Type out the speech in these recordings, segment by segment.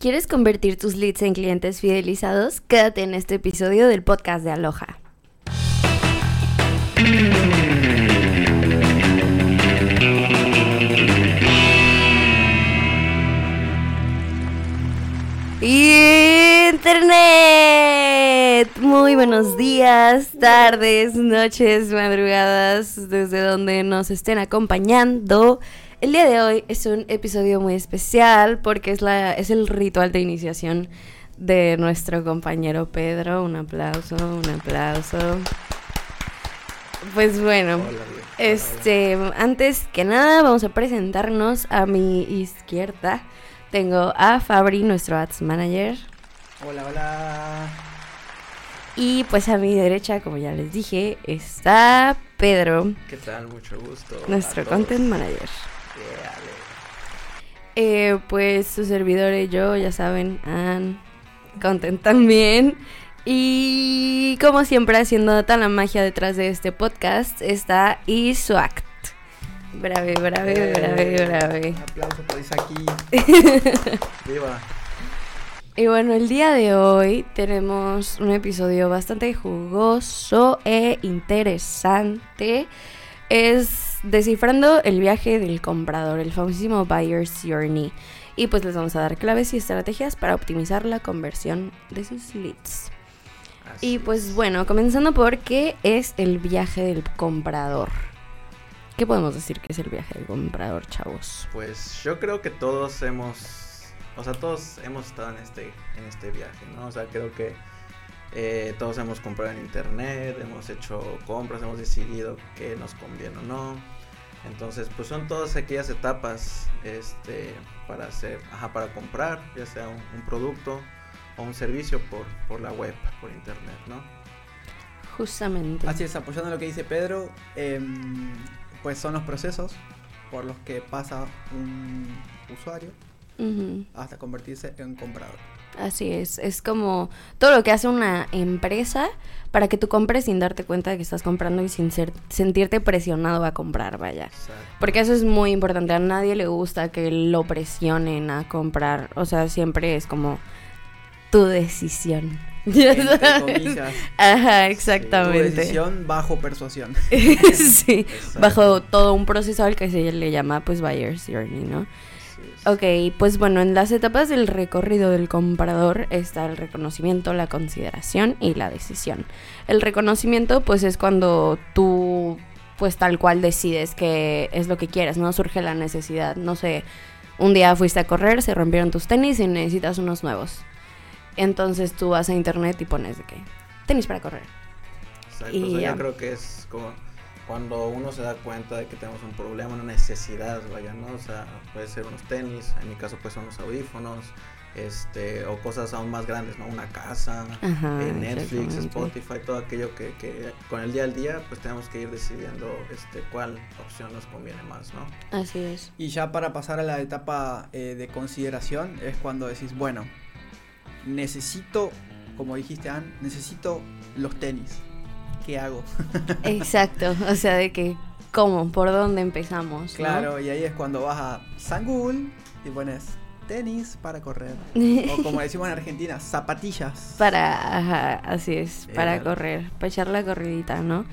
¿Quieres convertir tus leads en clientes fidelizados? Quédate en este episodio del podcast de Aloha. Internet. Muy buenos días, tardes, noches, madrugadas, desde donde nos estén acompañando. El día de hoy es un episodio muy especial porque es, la, es el ritual de iniciación de nuestro compañero Pedro. Un aplauso, un aplauso. Pues bueno, este, antes que nada vamos a presentarnos a mi izquierda. Tengo a Fabri, nuestro ads manager. Hola, hola. Y pues a mi derecha, como ya les dije, está Pedro. ¿Qué tal? Mucho gusto. Nuestro content manager. Eh, pues su servidor y yo, ya saben, han content también. Y como siempre, haciendo tan la magia detrás de este podcast, está Isuact. Brave, brave, brave, brave. Un aplauso por aquí. Viva. Y bueno, el día de hoy tenemos un episodio bastante jugoso e interesante. Es descifrando el viaje del comprador, el famosísimo Buyer's Journey. Y pues les vamos a dar claves y estrategias para optimizar la conversión de sus leads. Así Y pues es. bueno, comenzando por qué es el viaje del comprador. ¿Qué podemos decir que es el viaje del comprador, chavos? Pues yo creo que todos hemos, o sea, todos hemos estado en este, en este viaje, ¿no? O sea, creo que eh, todos hemos comprado en internet, hemos hecho compras, hemos decidido qué nos conviene o no. Entonces, pues son todas aquellas etapas, este, para hacer, ajá, para comprar, ya sea un, un producto o un servicio por, por la web, por internet, ¿no? Justamente. Así es, apoyando lo que dice Pedro, em, pues son los procesos por los que pasa un usuario Ujú. hasta convertirse en comprador. Así es, es como todo lo que hace una empresa para que tú compres sin darte cuenta de que estás comprando y sin ser, sentirte presionado a comprar, vaya. Exacto. Porque eso es muy importante, a nadie le gusta que lo presionen a comprar, o sea, siempre es como tu decisión. Ajá, tu exactamente. decisión bajo persuasión. sí, Exacto. bajo todo un proceso al que se le llama pues buyer's journey, ¿no? Ok, pues bueno, en las etapas del recorrido del comprador está el reconocimiento, la consideración y la decisión. El reconocimiento pues es cuando tú pues tal cual decides que es lo que quieres, no surge la necesidad, no sé, un día fuiste a correr, se rompieron tus tenis y necesitas unos nuevos. Entonces tú vas a internet y pones de que tenis para correr. Exacto, Y o sea, ya. yo creo que es como cuando uno se da cuenta de que tenemos un problema, una necesidad, vaya, ¿no? O sea, puede ser unos tenis, en mi caso pues son los audífonos, este, o cosas aún más grandes, ¿no? Una casa, Ajá, eh, Netflix. Spotify, todo aquello que, que con el día al día pues tenemos que ir decidiendo este, cuál opción nos conviene más, ¿no? Así es. Y ya para pasar a la etapa eh, de consideración es cuando decís, bueno, necesito, como dijiste Ann, necesito los tenis. ¿Qué hago? Exacto, o sea, de que, ¿cómo? ¿Por dónde empezamos? no? Claro, y ahí es cuando vas a San Google y pones tenis para correr. O como decimos en Argentina, zapatillas. Para, ajá, así es, para Eh. correr, para echar la corridita, ¿no?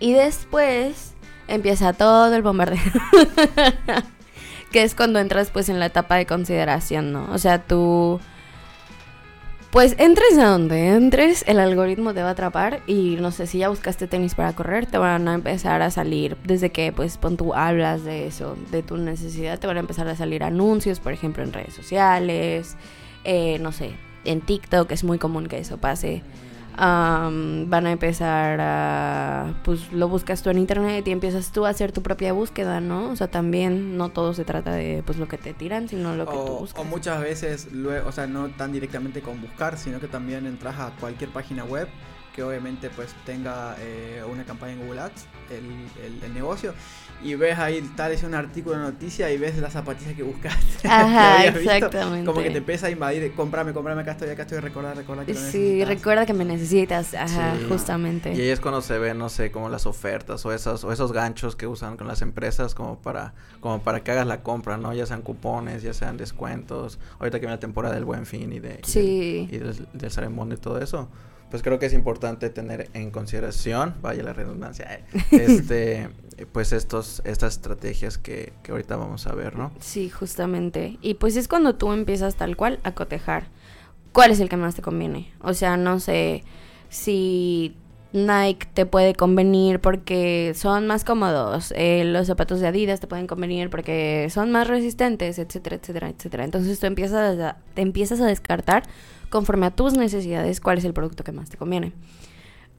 Y después empieza todo el bombardeo. que es cuando entras pues en la etapa de consideración, ¿no? O sea, tú... Pues entres a donde entres, el algoritmo te va a atrapar y no sé, si ya buscaste tenis para correr, te van a empezar a salir, desde que pues pon tú hablas de eso, de tu necesidad, te van a empezar a salir anuncios, por ejemplo, en redes sociales, eh, no sé, en TikTok es muy común que eso pase. Am, van a empezar a, pues lo buscas tú en internet y empiezas tú a hacer tu propia búsqueda, ¿no? O sea, también no todo se trata de pues lo que te tiran, sino lo que tú O, buscas. o muchas veces, o sea, no tan directamente con buscar, sino que también entras a cualquier página web que obviamente pues tenga eh, una campaña en Google Ads, el, el- el negocio, y ves ahí tal vez un artículo de noticia y ves las zapatillas que buscaste. que Ajá, visto, exactamente. Como que te empieza a invadir, comprame, comprame, acá estoy, acá estoy, recordar, recordar que lo Sí, necesitas. recuerda que me necesitas, ajá, Sí. justamente. Y ahí es cuando se ven, no sé, como las ofertas o esos, o esos ganchos que usan con las empresas como para, como para que hagas la compra, ¿no? Ya sean cupones, ya sean descuentos. Ahorita que viene la temporada del Buen Fin y, de, y Sí. del, y del, Monday y todo eso. Pues creo que es importante tener en consideración, vaya la redundancia, eh, este, pues estos, estas estrategias que, que ahorita vamos a ver, ¿no? Sí, justamente. Y pues es cuando tú empiezas tal cual a cotejar cuál es el que más te conviene. O sea, no sé si Nike te puede convenir porque son más cómodos, eh, los zapatos de Adidas te pueden convenir porque son más resistentes, etcétera, etcétera, etcétera. Entonces tú empiezas a, te empiezas a descartar conforme a tus necesidades cuál es el producto que más te conviene.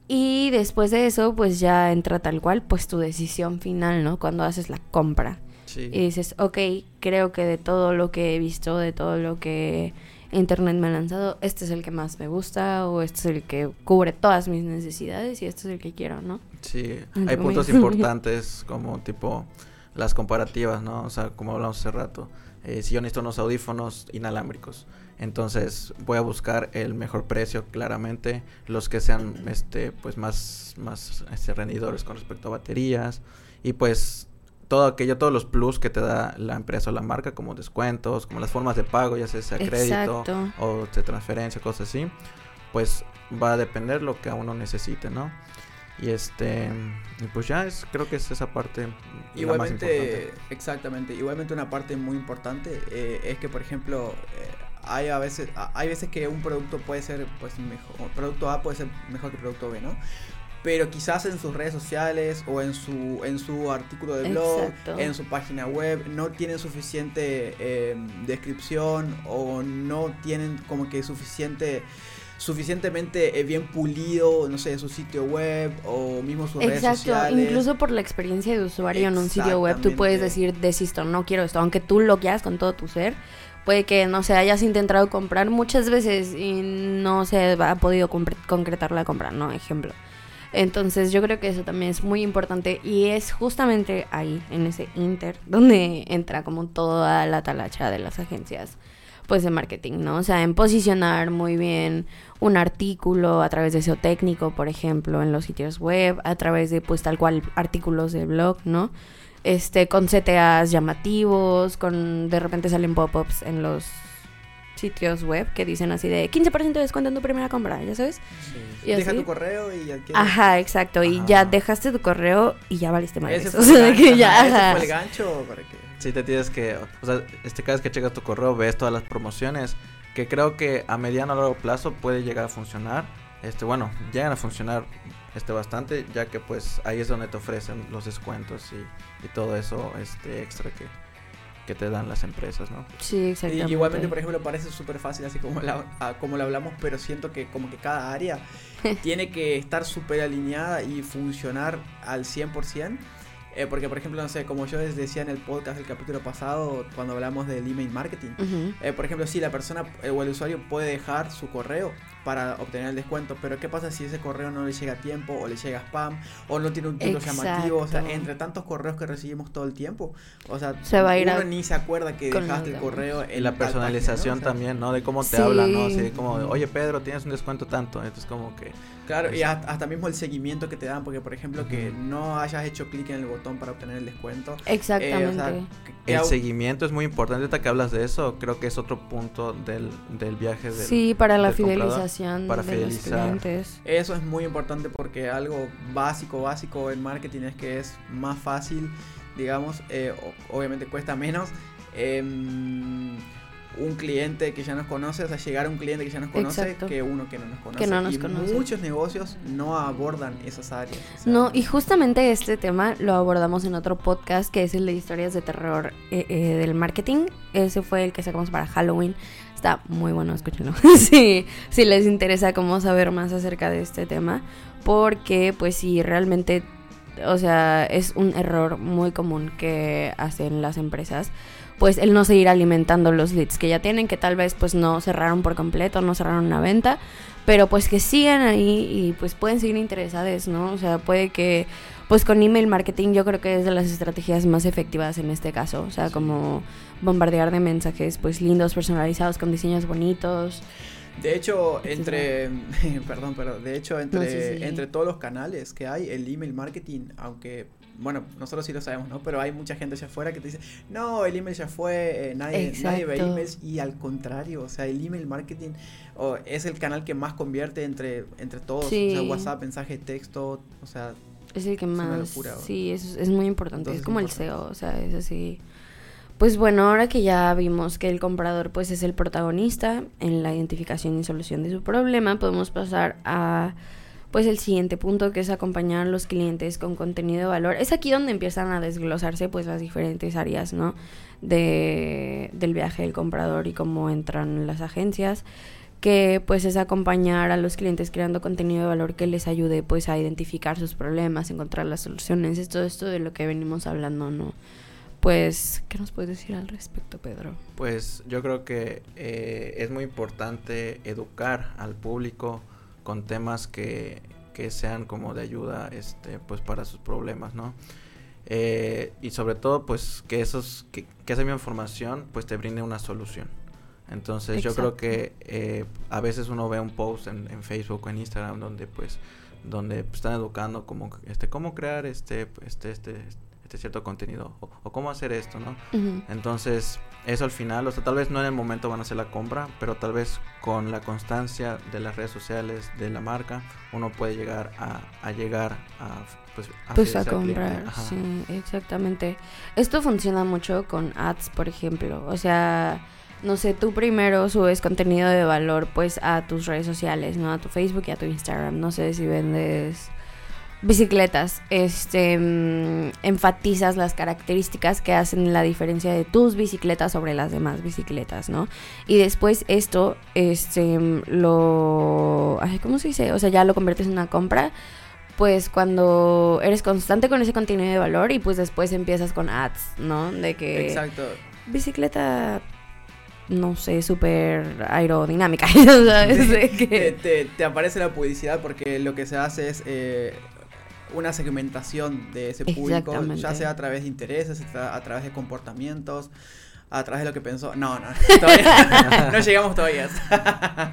Y después de eso, pues ya entra tal cual, pues tu decisión final, ¿no? Cuando haces la compra. Sí. Y dices, ok, creo que de todo lo que he visto, de todo lo que Internet me ha lanzado, este es el que más me gusta o este es el que cubre todas mis necesidades y este es el que quiero, ¿no? Sí, hay puntos importantes como tipo las comparativas, ¿no? O sea, como hablamos hace rato, eh, si yo necesito unos audífonos inalámbricos, entonces voy a buscar el mejor precio, claramente, los que sean, este, pues más, más este, rendidores con respecto a baterías y pues todo aquello, todos los plus que te da la empresa o la marca, como descuentos, como las formas de pago, ya sea, sea crédito Exacto. o de transferencia, cosas así, pues va a depender lo que a uno necesite, ¿no? Y este, pues ya es, creo que es esa parte la más Igualmente, importante. exactamente, igualmente una parte muy importante eh, es que, por ejemplo, eh, hay a veces, a- hay veces que un producto puede ser, pues, mejor, producto A puede ser mejor que producto B, ¿no? Pero quizás en sus redes sociales o en su, en su artículo de blog, Exacto. en su página web, no tienen suficiente eh, descripción o no tienen como que suficiente suficientemente eh, bien pulido, no sé, su sitio web o mismo sus redes Exacto, sociales. incluso por la experiencia de usuario en un sitio web, tú puedes decir, desisto, no quiero esto, aunque tú lo quieras con todo tu ser. Puede que, no sé, hayas intentado comprar muchas veces y no se ha podido concretar la compra, ¿no? Ejemplo. Entonces yo creo que eso también es muy importante y es justamente ahí, en ese inter, donde entra como toda la talacha de las agencias pues de marketing, ¿no? O sea, en posicionar muy bien un artículo a través de SEO técnico, por ejemplo, en los sitios web, a través de pues tal cual artículos de blog, ¿no? Este, con CTAs llamativos, con de repente salen pop-ups en los sitios web que dicen así de 15% de descuento en tu primera compra, ¿ya sabes? Y Deja así. tu correo y adquiere. Ajá, exacto. Y Ajá. ya dejaste tu correo y ya valiste más. Ese O fue, sea, que gancho, ya, ese fue el gancho para que... Sí, te tienes que, o sea, este, cada vez que checas tu correo ves todas las promociones que creo que a mediano o largo plazo puede llegar a funcionar. Este, bueno, llegan a funcionar este bastante, ya que pues ahí es donde te ofrecen los descuentos y, y todo eso este extra que, que te dan las empresas, ¿no? Sí, Y exactamente. igualmente, por ejemplo, parece súper fácil así como la, como lo hablamos, pero siento que como que cada área tiene que estar súper alineada y funcionar al 100%. Eh, porque, por ejemplo, no sé, como yo les decía en el podcast del capítulo pasado, cuando hablamos del email marketing, Ujú. Eh, por ejemplo, sí, la persona eh, o el usuario puede dejar su correo para obtener el descuento, pero ¿qué pasa si ese correo no le llega a tiempo o le llega spam o no tiene un título llamativo? O sea, entre tantos correos que recibimos todo el tiempo, o sea, Se va a ir uno a- ni se acuerda que dejaste el correo en Y la tal página, ¿no? personalización O sea, también, ¿no? De cómo te Sí. hablan, ¿no? Así de como, oye Pedro, tienes un descuento tanto. Entonces como que... Claro, y hasta, hasta mismo el seguimiento que te dan, porque por ejemplo que no hayas hecho clic en el botón para obtener el descuento. eh, o Exactamente. sea, que- que El seguimiento es muy importante. Ahorita que hablas de eso, creo que es otro punto del, del viaje del, sí, para la fidelización para de los fidelizar. clientes. Eso es muy importante porque algo básico, básico en marketing es que es más fácil, digamos, eh, obviamente cuesta menos. em, un cliente que ya nos conoce, o sea, llegar a un cliente que ya nos conoce Exacto. que uno que no nos conoce. no nos y conoce. muchos negocios no abordan esas áreas. o sea, No, y justamente este tema lo abordamos en otro podcast que es el de historias de terror eh, eh, del marketing. Ese fue el que sacamos para Halloween. Está muy bueno, escúchenlo. sí, si les interesa cómo saber más acerca de este tema. Porque, pues sí, realmente o sea, es un error muy común que hacen las empresas, pues el no seguir alimentando los leads que ya tienen, que tal vez pues no cerraron por completo, no cerraron una venta, pero pues que siguen ahí y pues pueden seguir interesados, ¿no? O sea, puede que pues con email marketing yo creo que es de las estrategias más efectivas en este caso, o sea, como bombardear de mensajes pues lindos, personalizados, con diseños bonitos. De hecho, entre, perdón, pero de hecho entre, entre todos los canales que hay, el email marketing, aunque bueno, nosotros sí lo sabemos, ¿no? Pero hay mucha gente allá afuera que te dice, no, el email ya fue, eh, nadie, nadie, ve emails y al contrario, o sea, el email marketing es el canal que más convierte entre, entre todos, o sea, WhatsApp, mensaje, texto, o sea... Es el que más... sí, es, es muy importante, es como el SEO, o sea, es así... Pues bueno, ahora que ya vimos que el comprador pues es el protagonista en la identificación y solución de su problema, podemos pasar a pues el siguiente punto que es acompañar a los clientes con contenido de valor. Es aquí donde empiezan a desglosarse pues las diferentes áreas, ¿no? De, del viaje del comprador y cómo entran las agencias que pues es acompañar a los clientes creando contenido de valor que les ayude pues a identificar sus problemas, encontrar las soluciones, es todo esto de lo que venimos hablando, ¿no? Pues, ¿qué nos puedes decir al respecto, Pedro? Pues yo creo que eh, es muy importante educar al público con temas que, que sean como de ayuda este pues para sus problemas no eh, y sobre todo pues que esos que, que, esa misma información pues te brinde una solución. Entonces yo creo que eh, a veces uno ve un post en, en, Facebook o en Instagram donde pues donde están educando como este cómo crear este este este este cierto contenido o, cómo hacer esto, ¿no? Entonces, eso al final, o sea, tal vez no en el momento van a hacer la compra, pero tal vez con la constancia de las redes sociales, de la marca, uno puede llegar a, llegar a pues a, pues a comprar, sí, exactamente. Esto funciona mucho con ads, por ejemplo. O sea, no sé, tú primero subes contenido de valor pues a tus redes sociales, ¿no? A tu Facebook y a tu Instagram. No sé si vendes bicicletas, este, mm, enfatizas las características que hacen la diferencia de tus bicicletas sobre las demás bicicletas, ¿no? Y después esto, este, mm, lo, ay, ¿cómo se dice? O sea, ya lo conviertes en una compra, pues cuando eres constante con ese contenido de valor y pues después empiezas con ads, ¿no? De que... Exacto. Bicicleta no sé, súper aerodinámica. te, te, te, aparece la publicidad porque lo que se hace es eh, una segmentación de ese público, ya sea a través de intereses, a través de comportamientos, a través de lo que pensó. No, no, todavía, no llegamos todavía.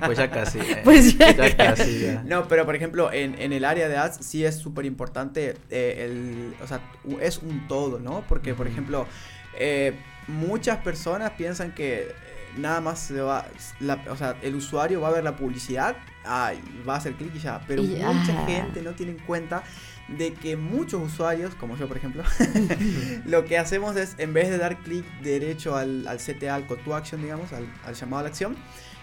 Pues ya casi. Eh. Pues ya, casi. No, pero por ejemplo, en, en el área de ads sí es súper importante, eh, el, o sea, es un todo, ¿no? Porque, por ejemplo, eh, muchas personas piensan que nada más se va, o sea, el usuario va a ver la publicidad, ay, va a hacer clic y ya, pero mucha gente no tiene en cuenta de que muchos usuarios, como yo por ejemplo, lo que hacemos es, en vez de dar clic derecho al, al, CTA, al call to action, digamos, al, al llamado a la acción,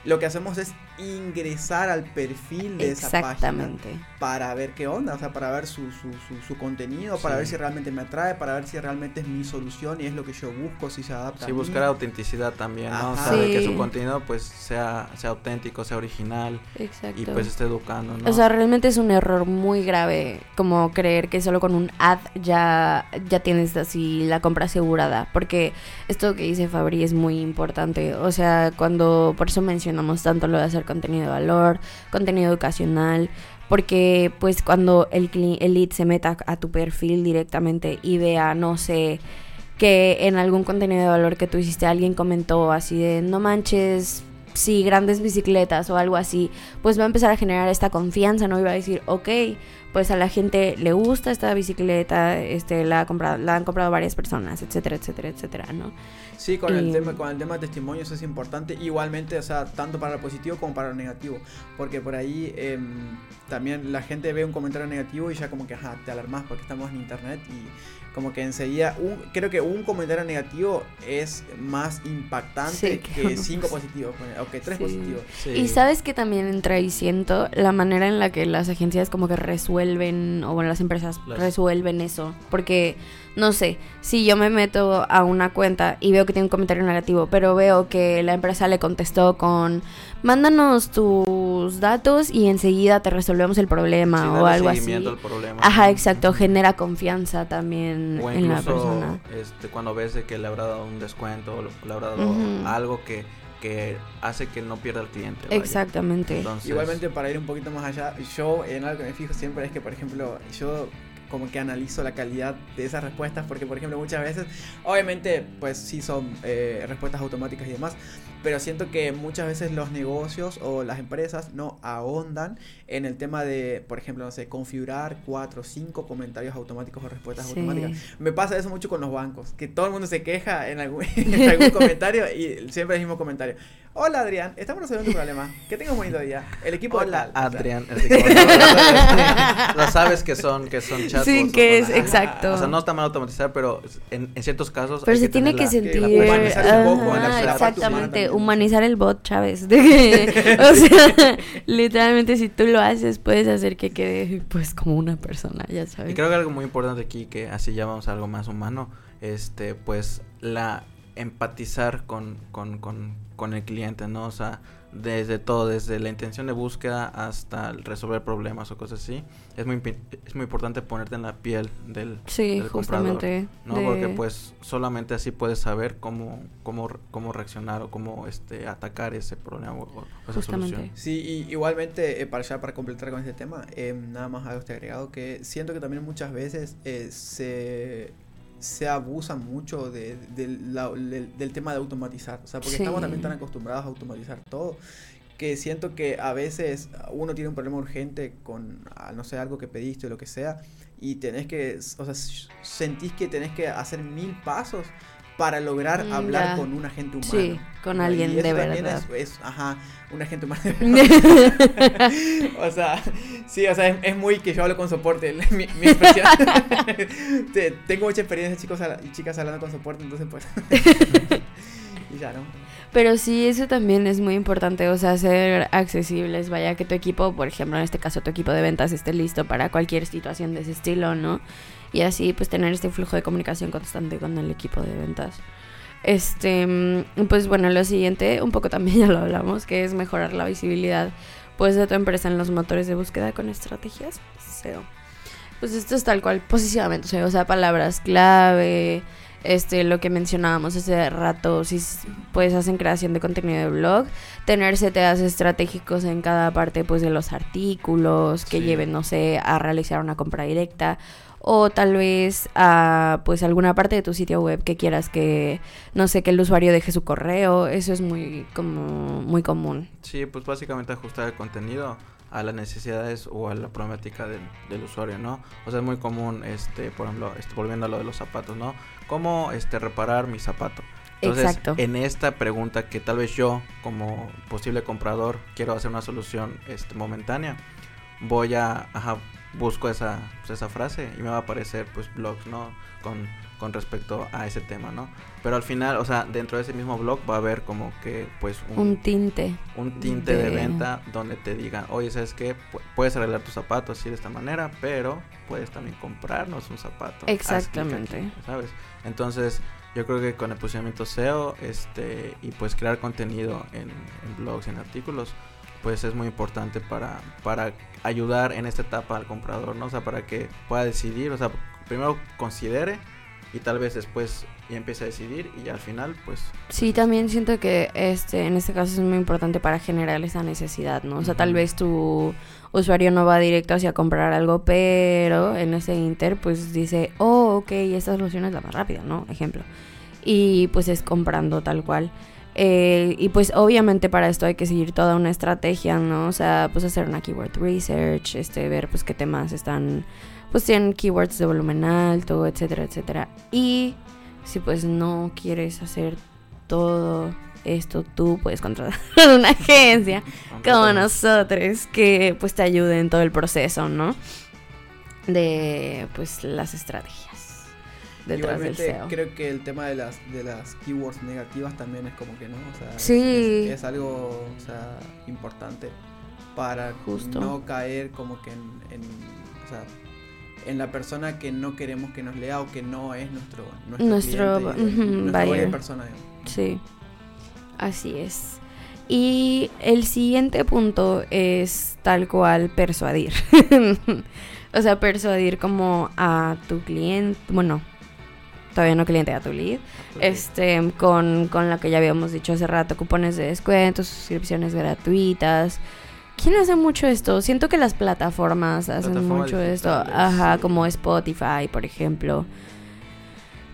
lo que hacemos es ingresar al perfil de esa página para ver qué onda, o sea, para ver su, su, su, contenido, para ver si realmente me atrae, para ver si realmente es mi solución y es lo que yo busco, si se adapta. Sí, buscar autenticidad también, ¿no? O sea, que su contenido pues sea, sea auténtico, sea original Exacto. y pues esté educando, ¿no? O sea, realmente es un error muy grave como creer que solo con un ad ya, ya tienes así la compra asegurada, porque esto que dice Fabri es muy importante, o sea, cuando, por eso mencionamos tanto lo de hacer contenido de valor, contenido educacional, porque pues cuando el, el lead se meta a tu perfil directamente y vea, no sé, que en algún contenido de valor que tú hiciste alguien comentó así de no manches, sí, grandes bicicletas o algo así, pues va a empezar a generar esta confianza, ¿no? Y va a decir, ok, pues a la gente le gusta esta bicicleta, este, la, ha comprado, la han comprado varias personas, etcétera, etcétera, etcétera, ¿no? Sí, con, el tema, con el tema de testimonios es importante, igualmente, o sea, tanto para lo positivo como para lo negativo, porque por ahí em, también la gente ve un comentario negativo y ya como que, ajá, te alarmas porque estamos en internet y como que enseguida, un, creo que un comentario negativo es más impactante que cinco positivos, ok, tres positivos. Y sabes que también entra ahí siento la manera en la que las agencias como que resuelven resuelven, o bueno, las empresas Las- resuelven eso. Porque, no sé, si yo me meto a una cuenta y veo que tiene un comentario negativo, pero veo que la empresa le contestó con, mándanos tus datos y enseguida te resolvemos el problema Sí, o algo así. seguimiento al problema. Ajá, exacto, genera confianza también O en la incluso persona. este, cuando ves de que le habrá dado un descuento o le habrá dado algo que, que hace que no pierda el cliente. Exactamente. Entonces, Igualmente para ir un poquito más allá, yo en algo que me fijo siempre es que, por ejemplo, yo como que analizo la calidad de esas respuestas porque, por ejemplo, muchas veces, obviamente, pues sí son eh, respuestas automáticas y demás, pero siento que muchas veces los negocios o las empresas no ahondan en el tema de, por ejemplo, no sé, configurar cuatro o cinco comentarios automáticos o respuestas Sí. automáticas. Me pasa eso mucho con los bancos, que todo el mundo se queja en algún, en algún comentario y siempre el mismo comentario. Hola Adrián, estamos resolviendo un problema. Que tengas un bonito día. El equipo de Hola, tal", o sea, Adrián. no sabes que son, que son chatbots. Sí, o que es exacto. O sea, no está mal automatizar, pero en, en ciertos casos. Pero se tiene que la- sentir. humanizar un poco, la- exactamente, humanizar el bot, Chávez. De que, o sea, literalmente, si tú lo haces, puedes hacer que quede, pues, como una persona, ya sabes. Y creo que algo muy importante aquí, que así ya vamos a algo más humano, este, pues la empatizar con, con, con, con el cliente, ¿no? O sea, desde todo, desde la intención de búsqueda hasta el resolver problemas o cosas así, es muy, es muy importante ponerte en la piel del, Sí, del comprador, justamente. ¿no? de- Porque pues solamente así puedes saber cómo, cómo, cómo reaccionar o cómo este, atacar ese problema o, o esa Justamente. solución. Sí, y igualmente, eh, para ya para completar con este tema, eh, nada más hago este agregado que siento que también muchas veces eh, se, se abusa mucho de, de la- del, del tema de automatizar. O sea, porque Sí. estamos también tan acostumbrados a automatizar todo que siento que a veces uno tiene un problema urgente con, ah, no sé, algo que pediste o lo que sea, y tenés que, o sea, sentís que tenés que hacer mil pasos para lograr Mm, hablar ya. con un agente humano. Sí, con alguien Y de eso verdad. Es, es, ajá, un agente humano. de verdad. o sea, sí, o sea, es, es muy que yo hablo con soporte, mi, mi expresión. Tengo mucha experiencia chicos y chicas hablando con soporte, entonces pues... y ya, ¿no? Pero sí, eso también es muy importante, o sea, ser accesibles, vaya que tu equipo, por ejemplo, en este caso tu equipo de ventas esté listo para cualquier situación de ese estilo, ¿no? Y así pues tener este flujo de comunicación constante con el equipo de ventas. Este, mm, pues bueno, lo siguiente, un poco también ya lo hablamos, que es mejorar la visibilidad pues de tu empresa en los motores de búsqueda con estrategias SEO. Pues esto es tal cual, posicionamiento o sea, palabras clave, este, lo que mencionábamos hace rato, si pues hacen creación de contenido de blog, tener CTAs estratégicos en cada parte pues de los artículos que Sí. lleven, no sé, a realizar una compra directa o tal vez a pues alguna parte de tu sitio web que quieras que no sé que el usuario deje su correo, eso es muy como muy común. Sí, pues básicamente ajustar el contenido a las necesidades o a la problemática del, del usuario, ¿no? O sea, es muy común, este, por ejemplo, este, volviendo a lo de los zapatos, ¿no? ¿Cómo este, reparar mi zapato? Entonces, Exacto. en esta pregunta que tal vez yo, como posible comprador, quiero hacer una solución este, momentánea, voy a, ajá, busco esa, pues, esa frase y me va a aparecer, pues, blogs, ¿no? Con, con respecto a ese tema, ¿no? Pero al final, o sea, dentro de ese mismo blog va a haber como que, pues, Un tinte. un tinte de... de- venta donde te digan, oye, ¿sabes qué? Pu- puedes arreglar tus zapatos así de esta manera, pero puedes también comprarnos un zapato. Exactamente. aquí", ¿Sabes? Entonces, yo creo que con el posicionamiento SEO este, y pues crear contenido en, en blogs, en artículos, pues es muy importante para, para ayudar en esta etapa al comprador, ¿no? O sea, para que pueda decidir, o sea, primero considere y tal vez después ya empiece a decidir y al final, pues... Sí, también siento que este en este caso es muy importante para generar esa necesidad, ¿no? O sea, tal Ujú. vez tu usuario no va directo hacia comprar algo, pero en ese inter pues dice, "Oh, ok, esta solución es la más rápida", ¿no? Ejemplo. Y pues es comprando tal cual. Eh, y pues obviamente para esto hay que seguir toda una estrategia, ¿no? O sea, pues hacer una keyword research, este, ver pues qué temas están, pues tienen keywords de volumen alto, etcétera, etcétera. Y si pues no quieres hacer todo esto, tú puedes contratar una agencia como nosotros que pues te ayude en todo el proceso, ¿no? De pues las estrategias detrás del SEO. creo que el tema de las de las keywords negativas también es como que no, o sea, Sí. es, es algo, o sea, importante para Justo. no caer como que en, en o sea, en la persona que no queremos que nos lea o que no es nuestro nuestro, Nuestro, cliente, ujú, nuestra buyer. persona. digamos. Sí, así es. Y el siguiente punto es tal cual persuadir. o sea, persuadir como a tu cliente, bueno, todavía no cliente, a tu lead, este, con, con lo que ya habíamos dicho hace rato, cupones de descuento, suscripciones gratuitas. ¿Quién hace mucho esto? Siento que las plataformas hacen Plataformas mucho esto. Ajá, sí. como Spotify, por ejemplo.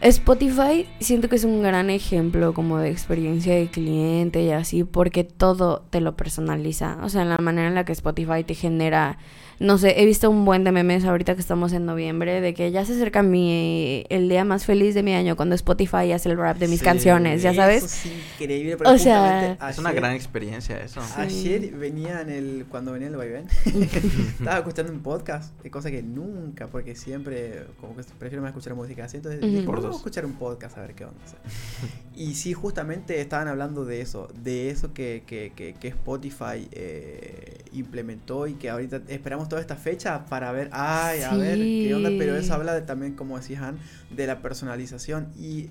Spotify siento que es un gran ejemplo como de experiencia de cliente y así porque todo te lo personaliza. O sea, en la manera en la que Spotify te genera, no sé, he visto un buen de memes ahorita que estamos en noviembre de que ya se acerca mi el día más feliz de mi año cuando Spotify hace el rap de mis Sí, canciones, ya Eso sabes. es increíble. O porque sea, justamente Es una ayer- gran experiencia eso. Sí. Ayer venía en el. Cuando venía en el vaivén, estaba escuchando un podcast, de cosa que nunca, porque siempre, como que prefiero más escuchar música así. Entonces Ujú. dije, Por vamos a dos. escuchar un podcast a ver qué onda. o sea. Y sí, justamente estaban hablando de eso, de eso que, que, que, que Spotify eh, implementó y que ahorita esperamos toda esta fecha para ver, ay, a ver qué onda. Pero eso habla de, también, como decía Han, de la personalización y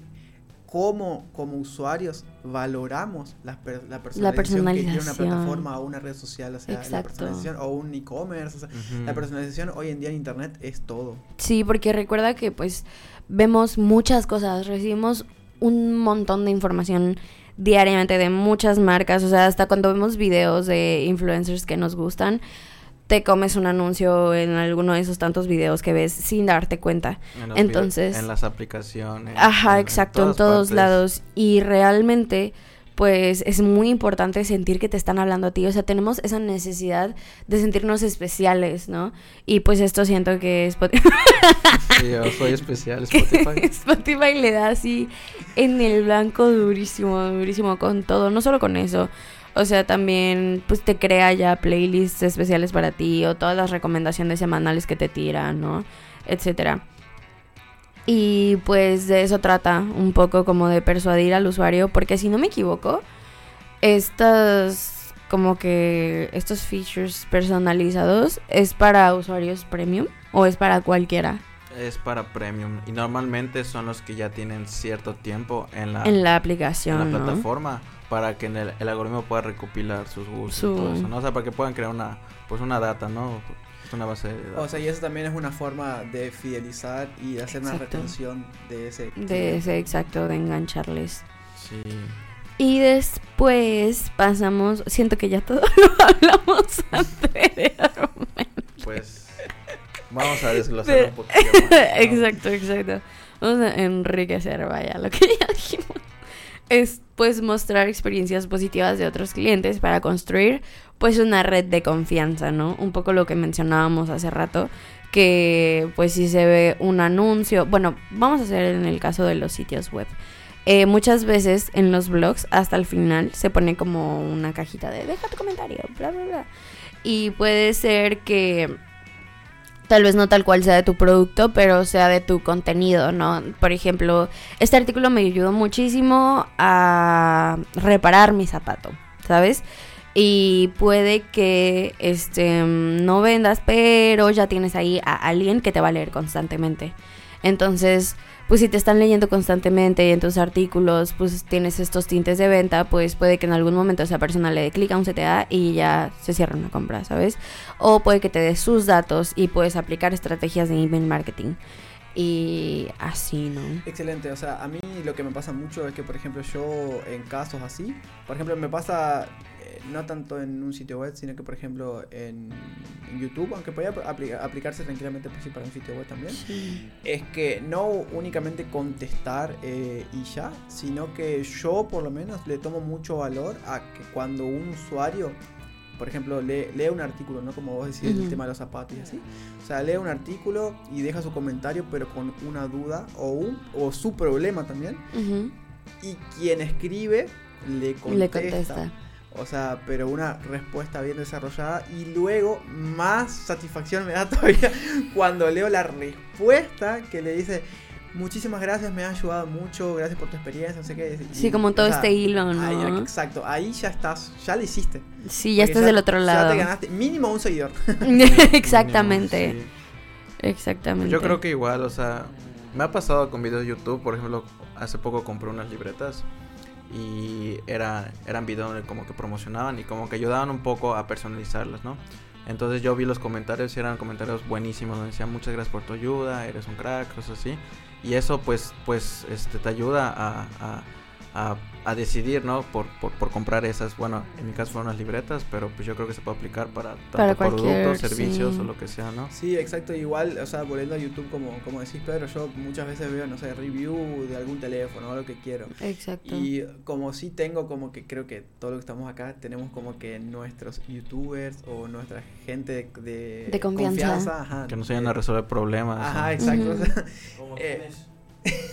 cómo como usuarios valoramos la, per- la personalización, que tiene una personalización. plataforma o una red social, o sea, la Exacto. personalización o un e-commerce, o sea, la personalización hoy en día en internet es todo. Sí, porque recuerda que pues vemos muchas cosas, recibimos un montón de información diariamente de muchas marcas, o sea, hasta cuando vemos videos de influencers que nos gustan, te comes un anuncio en alguno de esos tantos videos que ves sin darte cuenta. En entonces- en las aplicaciones. Ajá, en- exacto, en todos partes. lados. Y realmente, pues es muy importante sentir que te están hablando a ti. O sea, tenemos esa necesidad de sentirnos especiales, ¿no? Y pues esto siento que Spotify, Sí, yo soy especial Spotify. Spotify le da así en el blanco durísimo, durísimo con todo. No solo con eso. O sea, también pues te crea ya playlists especiales para ti o todas las recomendaciones semanales que te tiran, ¿no? Etcétera. Y pues de eso trata un poco como de persuadir al usuario, porque si no me equivoco, estas como que estos features personalizados es para usuarios premium o es para cualquiera Es para premium y normalmente son los que ya tienen cierto tiempo en la, en la en aplicación, la ¿no? plataforma para que en el, el algoritmo pueda recopilar sus gustos Su- y todo eso, ¿no? O sea, para que puedan crear una pues una data, ¿no? Una base de datos. O sea, y eso también es una forma de fidelizar y de hacer una retención de ese. De ese exacto, de engancharles. sí. Y después pasamos, siento que ya todo lo hablamos anteriormente. Pues vamos a desglosar un poquito más. ¿no? Exacto, exacto. Vamos a enriquecer, vaya, lo que ya dijimos. Es pues mostrar experiencias positivas de otros clientes para construir pues una red de confianza, ¿no? Un poco lo que mencionábamos hace rato, que pues si se ve un anuncio, bueno, vamos a hacer en el caso de los sitios web. Eh, muchas veces en los blogs hasta el final se pone como una cajita de deja tu comentario, bla, bla, bla. Y puede ser que tal vez no tal cual sea de tu producto, pero sea de tu contenido, ¿no? Por ejemplo, este artículo me ayudó muchísimo a reparar mi zapato, ¿sabes? Y puede que este no vendas, pero ya tienes ahí a alguien que te va a leer constantemente. Entonces, pues si te están leyendo constantemente y en tus artículos pues tienes estos tintes de venta, pues puede que en algún momento esa persona le dé clic a un CTA y ya se cierra una compra, ¿sabes? O puede que te dé sus datos y puedes aplicar estrategias de email marketing. Y así, ¿no? Excelente, o sea, a mí lo que me pasa mucho es que, por ejemplo, yo en casos así, por ejemplo, me pasa no tanto en un sitio web, sino que, por ejemplo, en, en YouTube, aunque apli- aplicarse tranquilamente pues, sí, para un sitio web también, es que no únicamente contestar eh, y ya, sino que yo por lo menos le tomo mucho valor a que cuando un usuario, por ejemplo, lee, lee un artículo, ¿no? Como vos decís, el tema de los zapatos y así. O sea, lee un artículo y deja su comentario, pero con una duda o, un, o su problema también. Y quien escribe le contesta. Le contesta. O sea, pero una respuesta bien desarrollada. Y luego, más satisfacción me da todavía cuando leo la respuesta que le dice: Muchísimas gracias, me ha ayudado mucho, gracias por tu experiencia, no sé qué. Y- Sí, como o todo sea, este hilo, ¿no? ahí, exacto, ahí ya estás, ya lo hiciste. Sí, ya Porque estás del otro Ya lado. te ganaste mínimo un seguidor. Exactamente. Sí. Exactamente. Yo creo que igual, o sea, me ha pasado con videos de YouTube, por ejemplo, hace poco compré unas libretas y era, eran videos donde como que promocionaban y como que ayudaban un poco a personalizarlas, ¿no? Entonces yo vi los comentarios y eran comentarios buenísimos donde decían muchas gracias por tu ayuda, eres un crack, cosas así. Y eso pues, pues este, te ayuda a, a, a, a decidir, ¿no? Por, por, por, comprar esas, bueno, en mi caso fueron unas libretas, pero pues yo creo que se puede aplicar para tanto para productos, servicios sí. o lo que sea, ¿no? Sí, exacto, igual, o sea, volviendo a YouTube, como, como decís Pedro, yo muchas veces veo, no sé, review de algún teléfono o lo que quiero. Exacto. Y como sí tengo como que creo que todo lo que estamos acá tenemos como que nuestros youtubers o nuestra gente de, de confianza, ajá, que nos ayudan a resolver problemas. Ajá, exacto. Ujú. o sea, Como eh, tienes.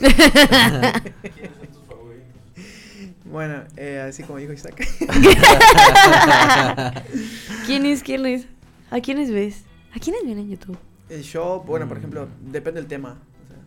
¿Quiénes son tus favoritos? Bueno, eh, así como dijo Isaac. ¿Quién es? ¿Quién es? ¿A quiénes ves? ¿A quiénes ven en YouTube? Eh, Yo, bueno, por ejemplo, depende del tema. o sea,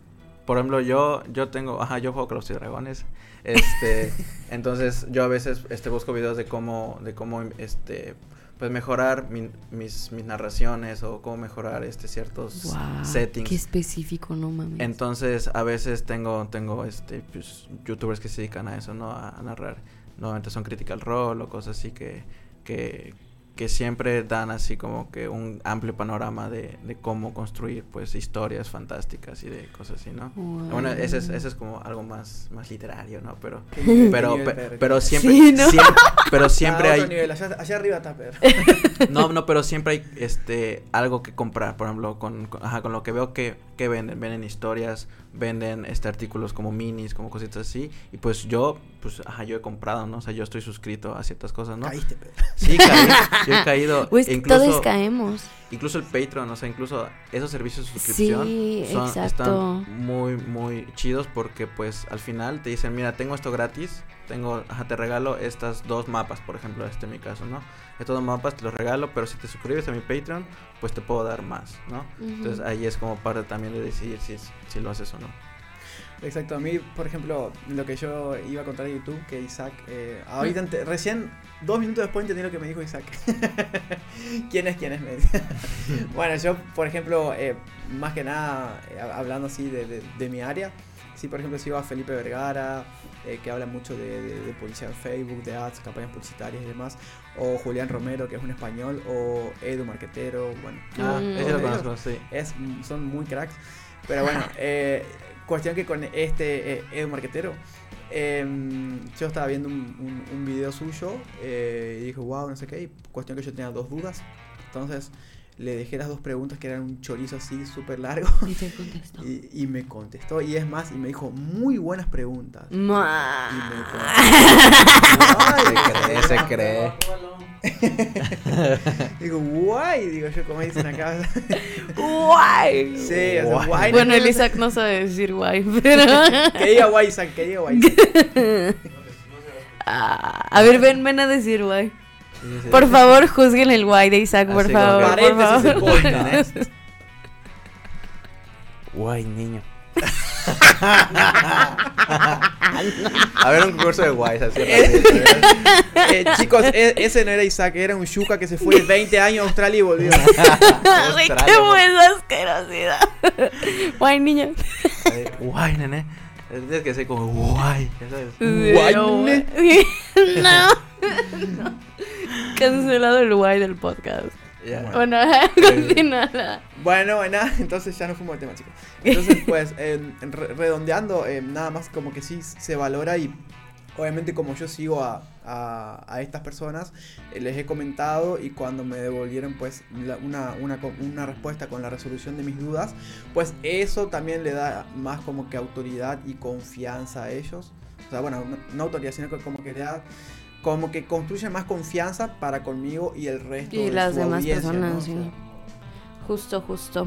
Por ejemplo, yo, yo tengo, ajá, yo juego Calabozos y Dragones. Este, entonces yo a veces este, busco videos de cómo, de cómo, este, pues mejorar mi- mis, mis narraciones o cómo mejorar este ciertos Wow, settings. Qué específico, no mames. Entonces, a veces tengo, tengo este, pues, youtubers que se dedican a eso, ¿no? A, a narrar. Normalmente son Critical Role o cosas así que, que, que siempre dan así como que un amplio panorama de, de cómo construir, pues, historias fantásticas y de cosas así, ¿no? Wow. Bueno, ese es, ese es como algo más, más literario, ¿no? Pero, pero, pe- pero siempre, Sí, ¿no? siempre, pero siempre hay, nivel, allá, allá arriba está Pedro. no, no, pero siempre hay este algo que comprar, por ejemplo, con, con- ajá, con lo que veo que, que venden, venden historias, venden este artículos como minis, como cositas así, y pues yo, pues ajá, yo he comprado, ¿no? O sea, yo estoy suscrito a ciertas cosas, ¿no? Caíste, Pedro. Sí, caí, yo he caído, Pues e todos caemos. incluso el Patreon, o sea, incluso esos servicios de suscripción Sí, son, exacto. están muy, muy chidos porque pues al final te dicen, mira, tengo esto gratis, tengo, ajá, te regalo estas dos mapas, por ejemplo, este en mi caso, ¿no? Estos dos mapas te los regalo, pero si te suscribes a mi Patreon, pues te puedo dar más, ¿no? Entonces ahí es como parte también de decidir si, si lo haces o no. Exacto, a mí, por ejemplo, lo que yo iba a contar en YouTube, que Isaac, eh, ahorita recién, dos minutos después entendí lo que me dijo Isaac. ¿Quién es quién es? Me dice. bueno, yo, por ejemplo, eh, más que nada, eh, hablando así de, de- de mi área, sí, por ejemplo, sigo a Felipe Vergara, eh, que habla mucho de, de, de publicidad en Facebook, de ads, campañas publicitarias y demás, o Julián Romero, que es un español, o Edu Marquetero, bueno. Ah, Mm. ese lo conozco, sí. Es, son muy cracks. Pero bueno, eh, cuestión que con este eh, Edu Marquetero, yo estaba viendo un, un, un video suyo eh, y dije, wow, no sé qué. y cuestión que yo tenía dos dudas. Entonces le dejé las dos preguntas que eran un chorizo así súper largo Y te contesto. y, y me contestó. Y es más, y me dijo, muy buenas preguntas. Ma- Y me Se cree, se cree. Digo, guay, digo yo, como dicen acá. Guay. sí, o sea, Guay. guay. Bueno, no- el Isaac no sabe decir guay, pero... Que diga guay, Isaac, que diga guay. Isaac. Ah, a ver, ven, ven a decir guay. Sí, sí. Por favor, juzguen el guay de Isaac, por Así favor. que- por favor. podcast, ¿eh? Guay, niño. A ver, un concurso de guays así. rapidito, Eh, chicos, e- ese no era Isaac, era un Yuka que se fue 20 años a Australia y volvió. Ay, qué Australia, buena asquerosidad. Guay, niño. Eh, Guay, nene. Tienes que ser como guay. sabes. Guay, ne- güey. No. Cancelado el guay del podcast. Ya. Bueno, continúa. Bueno, bueno, entonces ya no fuimos el tema, chicos. Entonces, pues, eh, re- redondeando, eh, nada más como que sí se valora y obviamente como yo sigo a, a- a estas personas, eh, les he comentado y cuando me devolvieron pues la- una, una, una respuesta con la resolución de mis dudas, pues eso también le da más como que autoridad y confianza a ellos. O sea, bueno, no, no autoridad, sino como que le da... Como que construye más confianza para conmigo y el resto Y de las su demás ¿no? personas, O sí. sea, Justo, justo.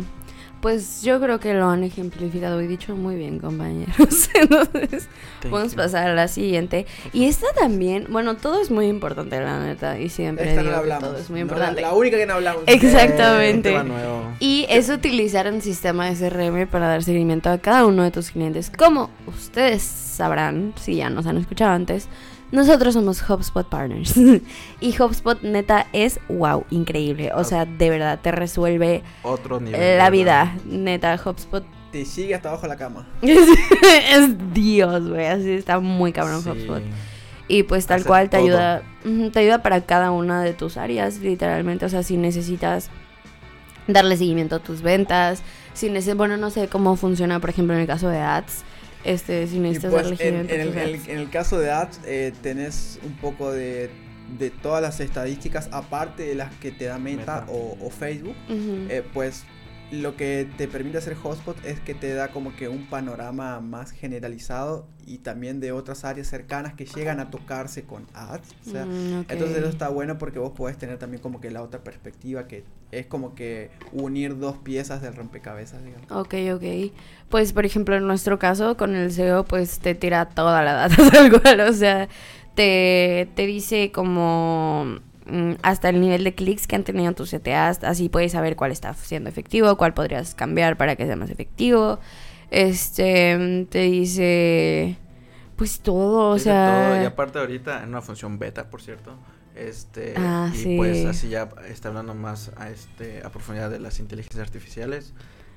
Pues yo creo que lo han ejemplificado y dicho muy bien, compañeros. Entonces, Thank vamos a pasar a la siguiente. Y esta también, bueno, todo es muy importante, la neta. Y siempre Esta no digo que hablamos. todo es muy No, importante. la, la única que no hablamos. Exactamente. Eh, un tema nuevo. Y es utilizar un sistema de CRM para dar seguimiento a cada uno de tus clientes. Como ustedes sabrán, si ya nos han escuchado antes, Nosotros somos HubSpot Partners. y HubSpot neta es wow, increíble. O sea, de verdad, te resuelve Otro nivel. la ¿verdad? vida. Neta, HubSpot Te sigue hasta abajo de la cama. es Dios, güey. Así está muy cabrón Sí. HubSpot. Y pues tal Hace cual te todo. ayuda, te ayuda para cada una de tus áreas, literalmente. O sea, si necesitas darle seguimiento a tus ventas, si necesitas, bueno, no sé cómo funciona, por ejemplo, en el caso de ads, este, si necesitas pues darle en, en a el, en el- ads. en el caso de ads eh, tenés un poco de, de todas las estadísticas aparte de las que te da Meta, Meta. O, o Facebook. Eh, pues lo que te permite hacer Hotspot es que te da como que un panorama más generalizado y también de otras áreas cercanas que llegan a tocarse con ads. O sea, Mm, entonces eso está bueno porque vos podés tener también como que la otra perspectiva que es como que unir dos piezas del rompecabezas, digamos. Ok, ok. Pues, por ejemplo, en nuestro caso, con el SEO, pues te tira toda la data tal cual. O sea, te, te dice como hasta el nivel de clics que han tenido tus CTAs. Así puedes saber cuál está siendo efectivo, cuál podrías cambiar para que sea más efectivo. Este, mm, te dice, pues todo, o sea... todo, y aparte ahorita en una función beta, por cierto. Este, Ah, y sí. pues así ya está hablando más a este a profundidad de las inteligencias artificiales.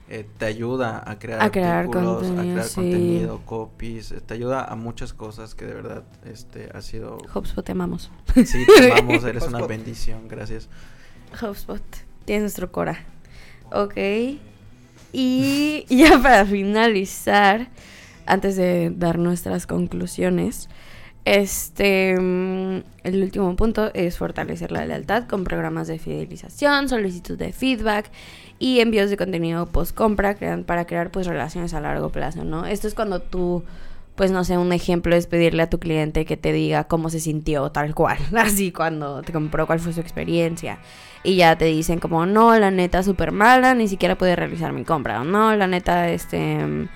Eh, te ayuda a crear A crear artículos, contenido, a crear sí. contenido, copies, eh, te ayuda a muchas cosas que de verdad este ha sido HubSpot, te amamos. sí, te amamos, eres una bendición, gracias. HubSpot. Tienes nuestro Cora. Ok. Y ya para finalizar, antes de dar nuestras conclusiones, este mm, el último punto es fortalecer la lealtad con programas de fidelización, solicitud de feedback y envíos de contenido post compra para crear pues relaciones a largo plazo, ¿no? Esto es cuando tú pues no sé, un ejemplo es pedirle a tu cliente que te diga cómo se sintió tal cual, así cuando te compró, cuál fue su experiencia. Y ya te dicen como, no, la neta súper mala, ni siquiera pude realizar mi compra. O no, la neta, este, mm,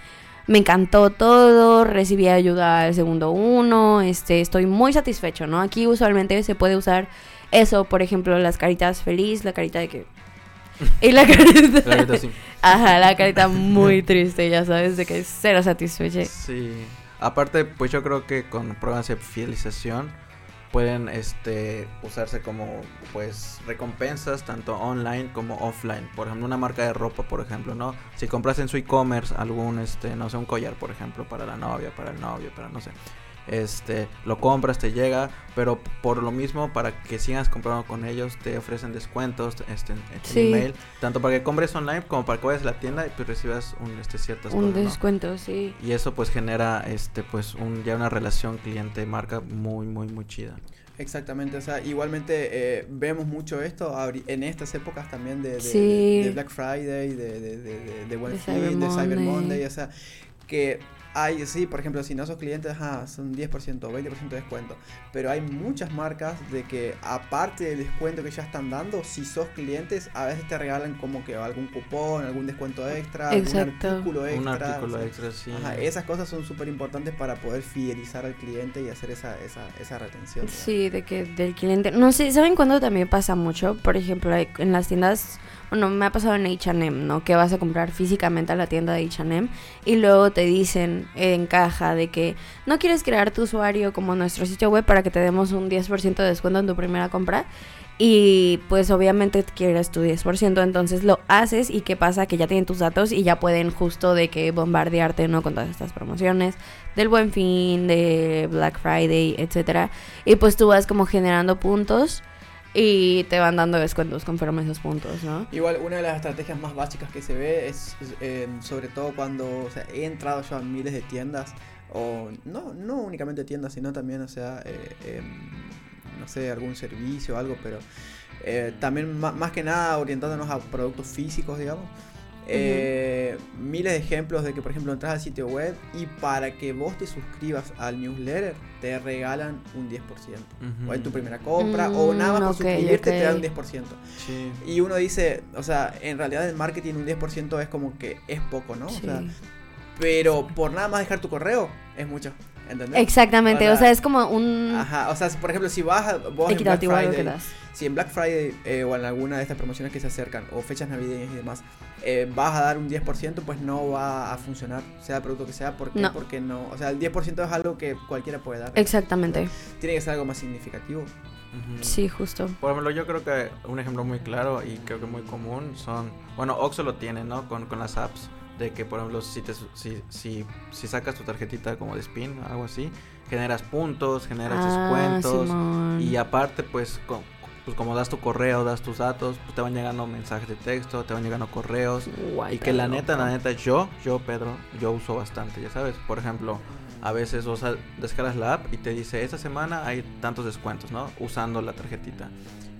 me encantó todo, recibí ayuda al segundo uno, este, estoy muy satisfecho, ¿no? Aquí usualmente se puede usar eso, por ejemplo, las caritas feliz, la carita de que... Y la carita... La verdad, sí. Ajá, la carita muy triste, ya sabes, de que cero satisfecha. Sí. Aparte, pues yo creo que con programas de fidelización pueden este usarse como pues recompensas tanto online como offline. Por ejemplo, una marca de ropa, por ejemplo, ¿no? Si compras en su e-commerce algún este, no sé, un collar, por ejemplo, para la novia, para el novio, para no sé. Este, lo compras, te llega, pero por lo mismo, para que sigas comprando con ellos, te ofrecen descuentos este, en, Sí. email, tanto para que compres online como para que vayas a la tienda y pues recibas un, este, ciertas Un cosas, ¿no? descuento, sí. Y eso pues genera este pues un ya una relación cliente marca muy muy muy chida. Exactamente, o sea, igualmente eh, vemos mucho esto en estas épocas también de, de- Sí. de Black Friday, de, de, de, de- de Buen De Fin, Cyber de Cyber Monday. Monday, o sea, que hay, sí, por ejemplo, si no sos clientes, ajá, son 10%, 20% de descuento, pero hay muchas marcas de que aparte del descuento que ya están dando, si sos clientes, a veces te regalan como que algún cupón, algún descuento extra, Exacto. algún artículo extra. un artículo o sea, extra sí. Ajá, esas cosas son súper importantes para poder fidelizar al cliente y hacer esa, esa, esa retención. digamos. Sí, de que del cliente. No sé, ¿saben cuándo también pasa mucho? Por ejemplo, en las tiendas, bueno, me ha pasado en H&M, ¿no? Que vas a comprar físicamente a la tienda de H&M y luego te dicen en caja de que no quieres crear tu usuario como nuestro sitio web para que te demos un 10% de descuento en tu primera compra. Y pues obviamente quieres tu 10%, entonces lo haces y qué pasa que ya tienen tus datos y ya pueden justo de que bombardearte, ¿no? Con todas estas promociones del Buen Fin, de Black Friday, etcétera. Y pues tú vas como generando puntos y te van dando descuentos conforme esos puntos, ¿no? Igual una de las estrategias más básicas que se ve es, eh, sobre todo cuando o sea, he entrado yo a miles de tiendas o no no únicamente tiendas sino también o sea eh, em, no sé algún servicio o algo pero eh, también ma- más que nada orientándonos a productos físicos digamos eh, miles de ejemplos de que por ejemplo entras al sitio web y para que vos te suscribas al newsletter te regalan un 10% o en tu primera compra o nada más Mm, por suscribirte te dan un ok. 10% Sí. y uno dice, o sea, en realidad en marketing un 10% es como que es poco, ¿no? O sea, pero por nada más dejar tu correo es mucho. ¿Entendés? Exactamente, o O sea, es como un Ajá, o sea, por ejemplo, si vas a, vos en Black lo que Friday, das. si en Black Friday eh, o en alguna de estas promociones que se acercan, o fechas navideñas y demás, eh, vas a dar un 10%, pues no va a funcionar, sea el producto que sea. ¿Por qué? No. Porque no, o sea, el 10% es algo que cualquiera puede dar. Exactamente. Tiene que ser algo más significativo. Ujú. Sí, justo. Por ejemplo, yo creo que un ejemplo muy claro y creo que muy común son, bueno, Oxxo lo tiene, ¿no? Con, con las apps, de que, por ejemplo, si, te, si, si, si sacas tu tarjetita como de spin, algo así, generas puntos, generas Ah, descuentos Simón. y aparte, pues, co- pues como das tu correo, das tus datos, pues te van llegando mensajes de texto, te van llegando correos Guay, y que la neta, loco. la neta, yo, yo, Pedro, yo uso bastante, ya sabes. Por ejemplo, a veces o sea, descargas la app y te dice, esta semana hay tantos descuentos, ¿no? Usando la tarjetita.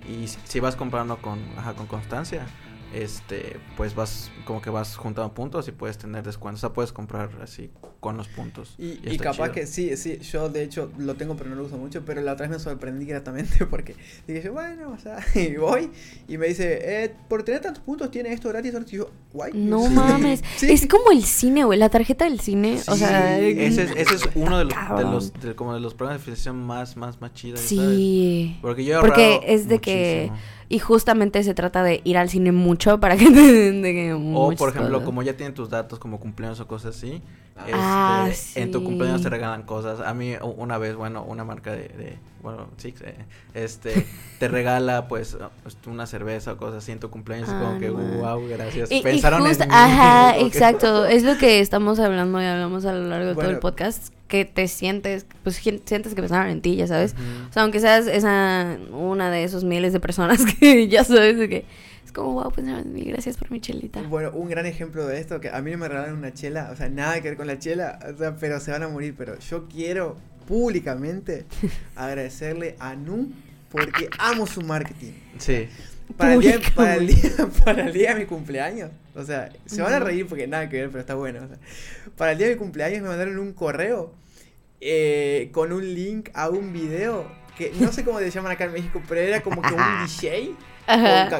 Y si- si vas comprando con, ajá, con constancia, este, pues vas, como que vas juntando puntos y puedes tener descuentos. O sea, puedes comprar así con los puntos. Y, capaz chido. que sí, sí, yo de hecho lo tengo pero no lo uso mucho, pero la otra vez me sorprendí gratamente porque dije yo, bueno, o sea, y voy y me dice, eh, por tener tantos puntos tiene esto gratis, y yo, guay. No Sí. mames. Sí. Es como el cine, güey. La tarjeta del cine. o Sí, sea. ese es, ese es uno de los, de los de, como de los programas de financiación más, más, más chidos. sabes. Sí. Porque yo he Porque es de que-. Y justamente se trata de ir al cine mucho para que te den de que O por ejemplo, cosas. como ya tienen tus datos como cumpleaños o cosas así, este, Ah, en tu cumpleaños te regalan cosas. A mí una vez, bueno, una marca de, de bueno, Six, eh, este, te regala pues pues, una cerveza o cosas así en tu cumpleaños. Ah, como que, no wow, gracias. Y, y Pensaron justo- en mí. ajá, que- exacto. Es lo que estamos hablando y hablamos a lo largo de todo el podcast. Que te sientes, pues sientes que pensaron en ti, ya sabes. O sea, aunque seas esa, una de esos miles de personas que ya sabes de que es como, wow, mí, gracias por mi chelita. Bueno, un gran ejemplo de esto, que a mí no me regalaron una chela, o sea, nada que ver con la chela, o sea, pero se van a morir, pero yo quiero públicamente agradecerle a Nu porque amo su marketing. Sí. Para el, día, para, el día, para el día de mi cumpleaños. O sea, se van a reír porque nada que ver, pero está bueno. o sea, para el día de mi cumpleaños me mandaron un correo eh, con un link a un video que no sé cómo le llaman acá en México, pero era como que un DJ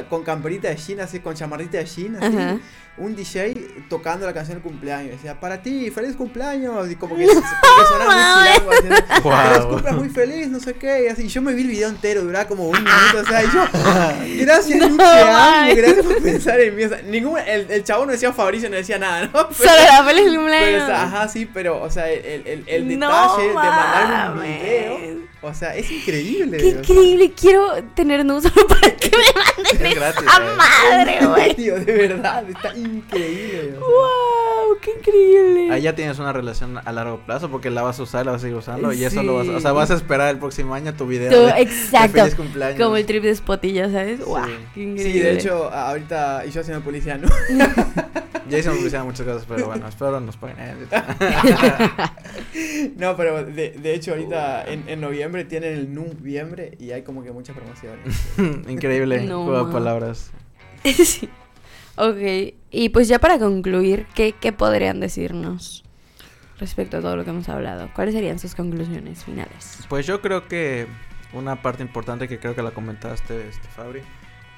con, camperita de jean, así, con chamarrita de jean, así. Ajá. Un DJ tocando la canción del cumpleaños. Decía, para ti, feliz cumpleaños. Y como que, como que sonaba muy. "Feliz cumpleaños, muy feliz, no sé qué. Y así, y yo me vi el video entero, duraba como un minuto. O sea, y yo, gracias, No, Nietzsche, amo, gracias por pensar en mí. O sea, ningún, el, el chavo no decía Fabricio, no decía nada, ¿no? Pero- Solo la feliz pero, cumpleaños. o sea, ajá, sí, pero, o sea, el, el, el detalle No de mandarme un video, o sea, es increíble. Qué increíble, quiero tener solo para que me manden Es gratis, esa ¿eh? madre, güey. Tío, de verdad, está increíble. Wow, qué increíble. Ahí ya tienes una relación a largo plazo porque la vas a usar, la vas a seguir usando y eso Sí. lo vas a, o sea, vas a esperar el próximo año tu video. Tú, de- de exacto. feliz cumpleaños. Como el trip de Spotty, ya sabes. Wow, Sí. qué increíble. Sí, de hecho, ahorita, y yo haciendo policía, ¿no? Ya hicimos publicidad de muchas cosas, pero bueno, espero nos paguen. No, pero de, de hecho ahorita en, en noviembre tienen el noviembre y hay como que muchas promociones. Increíble No, juego de palabras. sí. Ok, y pues ya para concluir, ¿qué, ¿qué podrían decirnos respecto a todo lo que hemos hablado? ¿Cuáles serían sus conclusiones finales? Pues yo creo que una parte importante que creo que la comentaste, este Fabri,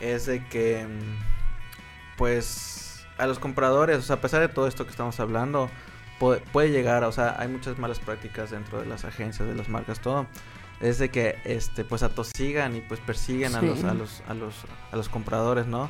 es de que mm, pues a los compradores, o sea, a pesar de todo esto que estamos hablando, puede, puede llegar, o sea, hay muchas malas prácticas dentro de las agencias, de las marcas, todo. Es de que este pues atosigan y pues persiguen a Sí. los a los a los a los compradores, ¿no?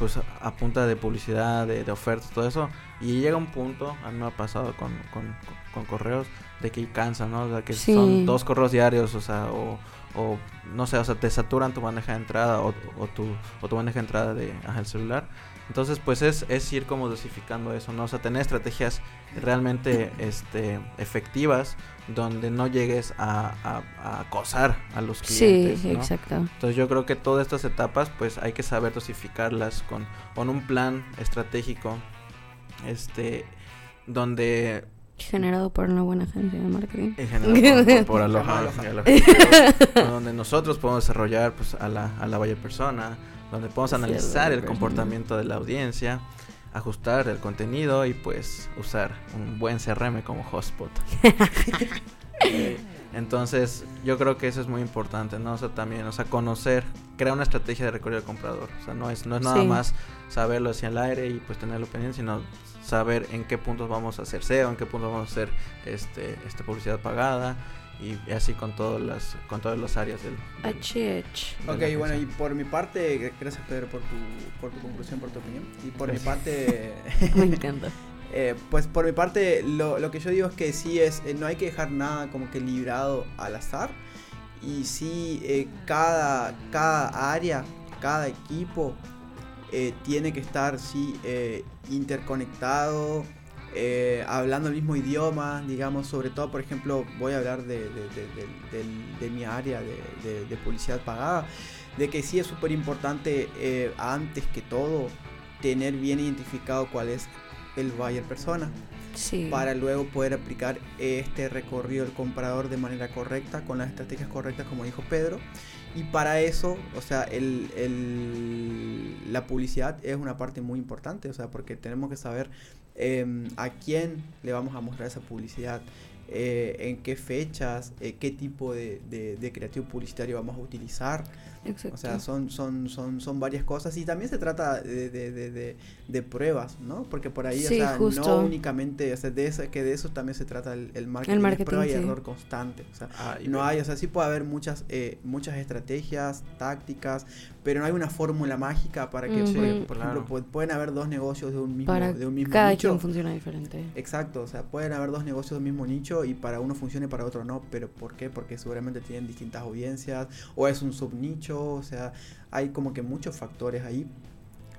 Pues a punta de publicidad, de, de ofertas, todo eso. Y llega un punto, a mí me ha pasado con, con, con correos, de que cansa, ¿no? O sea, que Sí. son dos correos diarios, o sea, o, o no sé, o sea, te saturan tu bandeja de entrada o, o tu, o tu bandeja de entrada de el celular. Entonces, pues es, es ir como dosificando eso, ¿no? O sea, tener estrategias realmente este, efectivas donde no llegues a, a- a acosar a los clientes, sí, ¿no? exacto. Entonces yo creo que todas estas etapas pues hay que saber dosificarlas con, con un plan estratégico este donde Generado por una buena agencia de marketing. en general por, por, por Aloha, Aloha. y Aloha, donde nosotros podemos desarrollar pues a la, a la persona, donde podemos la analizar el comportamiento de la audiencia, ajustar el contenido y pues usar un buen CRM como Hotspot. Entonces, yo creo que eso es muy importante, ¿no? O sea, también, o sea, conocer, crear una estrategia de recorrido del comprador. O sea, no es, no es nada Sí. más saberlo hacia el aire y pues tenerlo pendiente, sino saber en qué puntos vamos a hacer SEO, en qué puntos vamos a hacer este, este publicidad pagada y así con todas las con todas las áreas del, del- de Ok, bueno, y por mi parte, gracias Pedro por tu, por tu conclusión, por tu opinión. Y por mi parte, Me encanta. eh, pues por mi parte, lo, lo que yo digo es que sí es, eh, no hay que dejar nada como que librado al azar. Y sí, eh, cada, cada área, cada equipo eh, tiene que estar, sí, eh, interconectado, eh, hablando el mismo idioma, digamos, sobre todo, por ejemplo, voy a hablar de, de- de- de- mi área de publicidad pagada, de que sí es súper importante, eh, antes que todo, tener bien identificado cuál es el buyer persona Sí. para luego poder aplicar este recorrido del comprador de manera correcta, con las estrategias correctas, como dijo Pedro. Y para eso, o sea, el, el- la publicidad es una parte muy importante, o sea, porque tenemos que saber em, a quién le vamos a mostrar esa publicidad, eh, en qué fechas, eh, qué tipo de, creativo publicitario vamos a utilizar. Exacto. O sea, son, son, son, son varias cosas y también se trata de, de, de, de- de pruebas, ¿no? Porque por ahí, Sí, o sea, justo. no únicamente, o sea, de eso, que de eso también se trata el, el marketing, es marketing, prueba y error constante. O sea, Ah, y no hay, o sea, sí puede haber muchas, eh, muchas estrategias, tácticas, pero no hay una fórmula mágica para que, Sí, por claro. ejemplo, pu- pueden haber dos negocios de un mismo, Para de un mismo cada nicho. quien funciona diferente. Exacto, o sea, pueden haber dos negocios del mismo nicho y para uno funcione y para otro no, pero ¿por qué? Porque seguramente tienen distintas audiencias o es un subnicho, o sea, hay como que muchos factores ahí.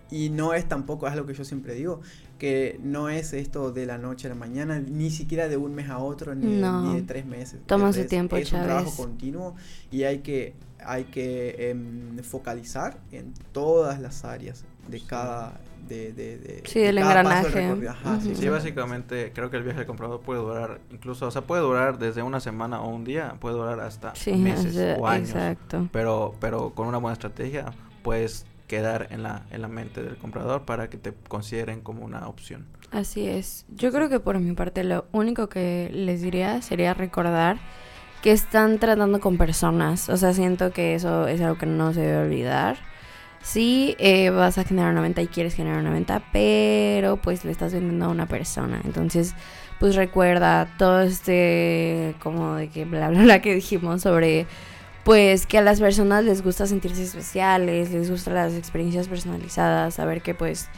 Y no es tampoco, es lo que yo siempre digo, que no es esto de la noche a la mañana, ni siquiera de un mes a otro, ni, de- No. ni de tres meses. Toma su tiempo, Es un trabajo continuo y hay que, hay que em, focalizar en todas las áreas de Sí. cada... De, de, de- Sí, de del cada paso del engranaje. Ajá, sí, Ujú. Sí, básicamente creo que el viaje del comprador puede durar, incluso, o sea, puede durar desde una semana o un día, puede durar hasta Sí, meses es- o años. exacto. Pero, pero con una buena estrategia puedes quedar en la, en la mente del comprador para que te consideren como una opción. Así es. Yo creo que por mi parte lo único que les diría sería recordar que están tratando con personas. O sea, siento que eso es algo que no se debe olvidar. Sí, eh, vas a generar una venta y quieres generar una venta, pero pues le estás vendiendo a una persona. Entonces, pues recuerda todo este, como de que bla, bla, bla que dijimos sobre, pues que a las personas les gusta sentirse especiales, les gustan las experiencias personalizadas, saber que pues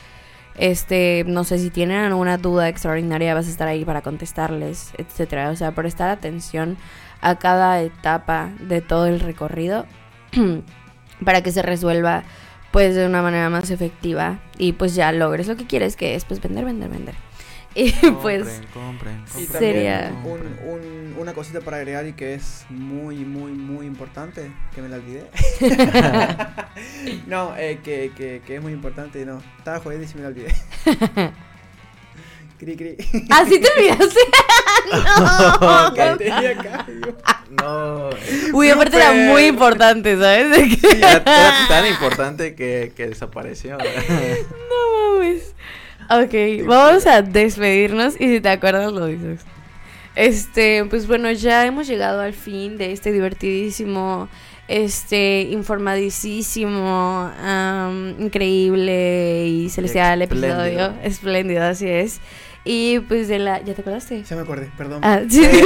este, no sé si tienen alguna duda extraordinaria, vas a estar ahí para contestarles, etcétera. O sea, prestar atención a cada etapa de todo el recorrido para que se resuelva pues de una manera más efectiva y pues ya logres lo que quieres que es pues vender, vender, vender. Y pues Compren, compren, Y compren, también Sería- compren. un, un- una cosita para agregar y que es muy, muy, muy importante, que me la olvidé. no, eh, que, que, que es muy importante, no. Estaba jodiendo y sí me la olvidé. cri, cri. así te olvidaste. No. No, Uy, aparte era muy importante, ¿sabes? Que- era, tan importante que, que desapareció. No mames. Ok, vamos a despedirnos y si te acuerdas lo dices. Este, pues bueno, ya hemos llegado al fin de este divertidísimo, este, informadísimo, am, increíble y celestial Espléndido. episodio. Espléndido, así es. Y pues de la... ¿Ya te acordaste? Ya me acordé, perdón. Ah, sí. Eh,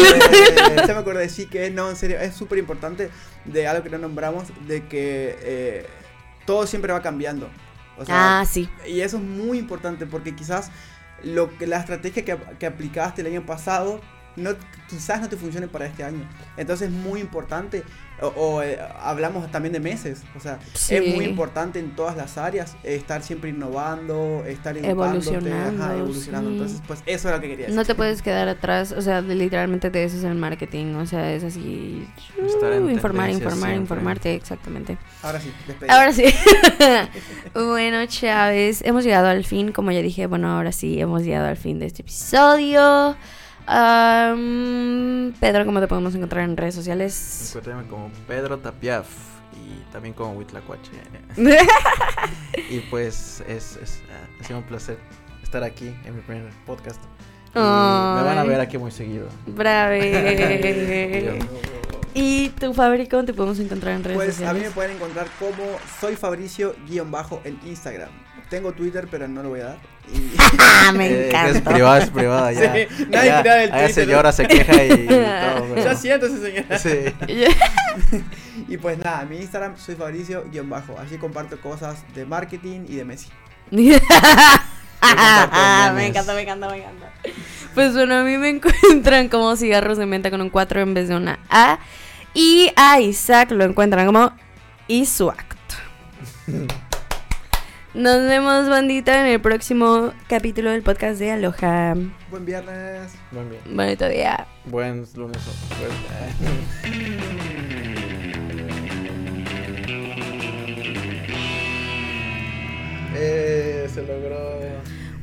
ya me acordé, sí que no, en serio, es súper importante de algo que no nombramos, de que eh, todo siempre va cambiando. O sea, ah, sí. Y eso es muy importante porque quizás lo que la estrategia que, que aplicaste el año pasado no, quizás no te funcione para este año. Entonces es muy importante, o, o, eh, hablamos también de meses, o sea, Sí. es muy importante en todas las áreas eh, estar siempre innovando, estar Evolucionando, ajá, evolucionando. sí. Entonces, pues eso es lo que quería decir. No te puedes quedar atrás, o sea, literalmente de eso es el marketing, o sea, es así... Estar en informar, informar, siempre. informarte, exactamente. Ahora sí, despedida. Ahora sí. bueno, Chávez, hemos llegado al fin, como ya dije, bueno, ahora sí, hemos llegado al fin de este episodio. Am, Pedro, ¿cómo te podemos encontrar en redes sociales? Encuéntrame como Pedro Tapiaf y también como Huitlacuache. Y pues es, es, ah, ha sido un placer estar aquí en mi primer podcast. Y me van a ver aquí muy seguido. Brave. ¿Y tu Fabri, cómo te podemos encontrar en redes Pues a mí me sociales? pueden encontrar como soy Fabricio guion bajo en Instagram. Tengo Twitter, pero no lo voy a dar. Y- Me Eh, encanta. es privada, es privada, ya. Sí, nadie ya, del allá señora se queja y todo. pero- Ya siéntese, señora. Sí. Y pues nada, mi Instagram soy Fabricio-bajo. Allí comparto cosas de marketing y de Messi. Ah, me encanta, me encanta, me encanta. Pues bueno, a mí me encuentran como cigarros de menta con un 4 en vez de una A. Y a Isaac lo encuentran como Isuact. Nos vemos, bandita, en el próximo capítulo del podcast de Aloha. Buen viernes. Muy bien. Bonito día. Buen lunes. o- buen- Eh, se logró.